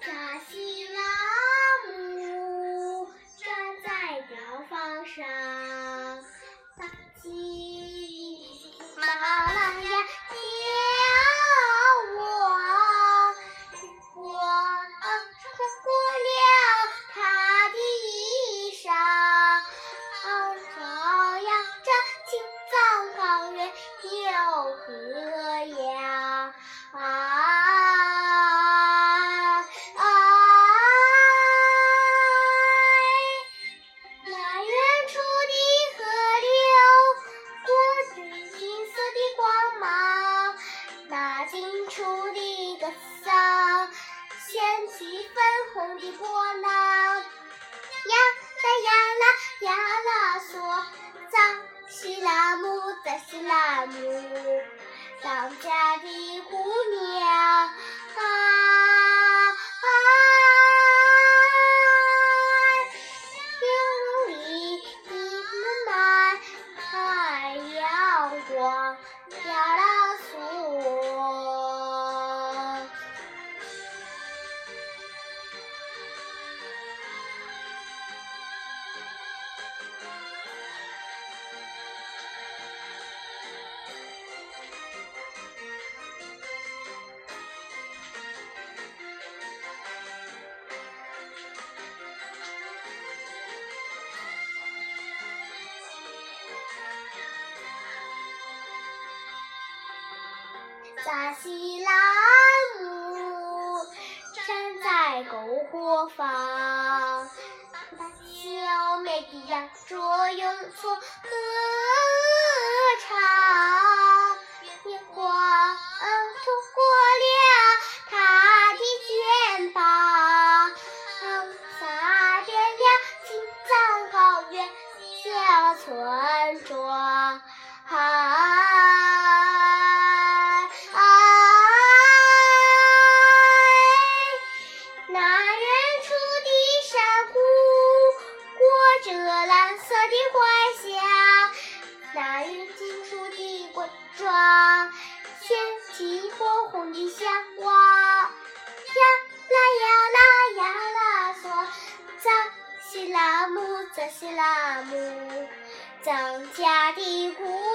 扎西拉姆站在雕房上，撒起马郎呀叫我，我穿过了他的衣裳，照耀着青藏高原辽河。扎西拉姆，当家的姑扎西拉姆站在篝火旁，把小妹的羊卓用作是拉姆，扎西拉姆，藏家的姑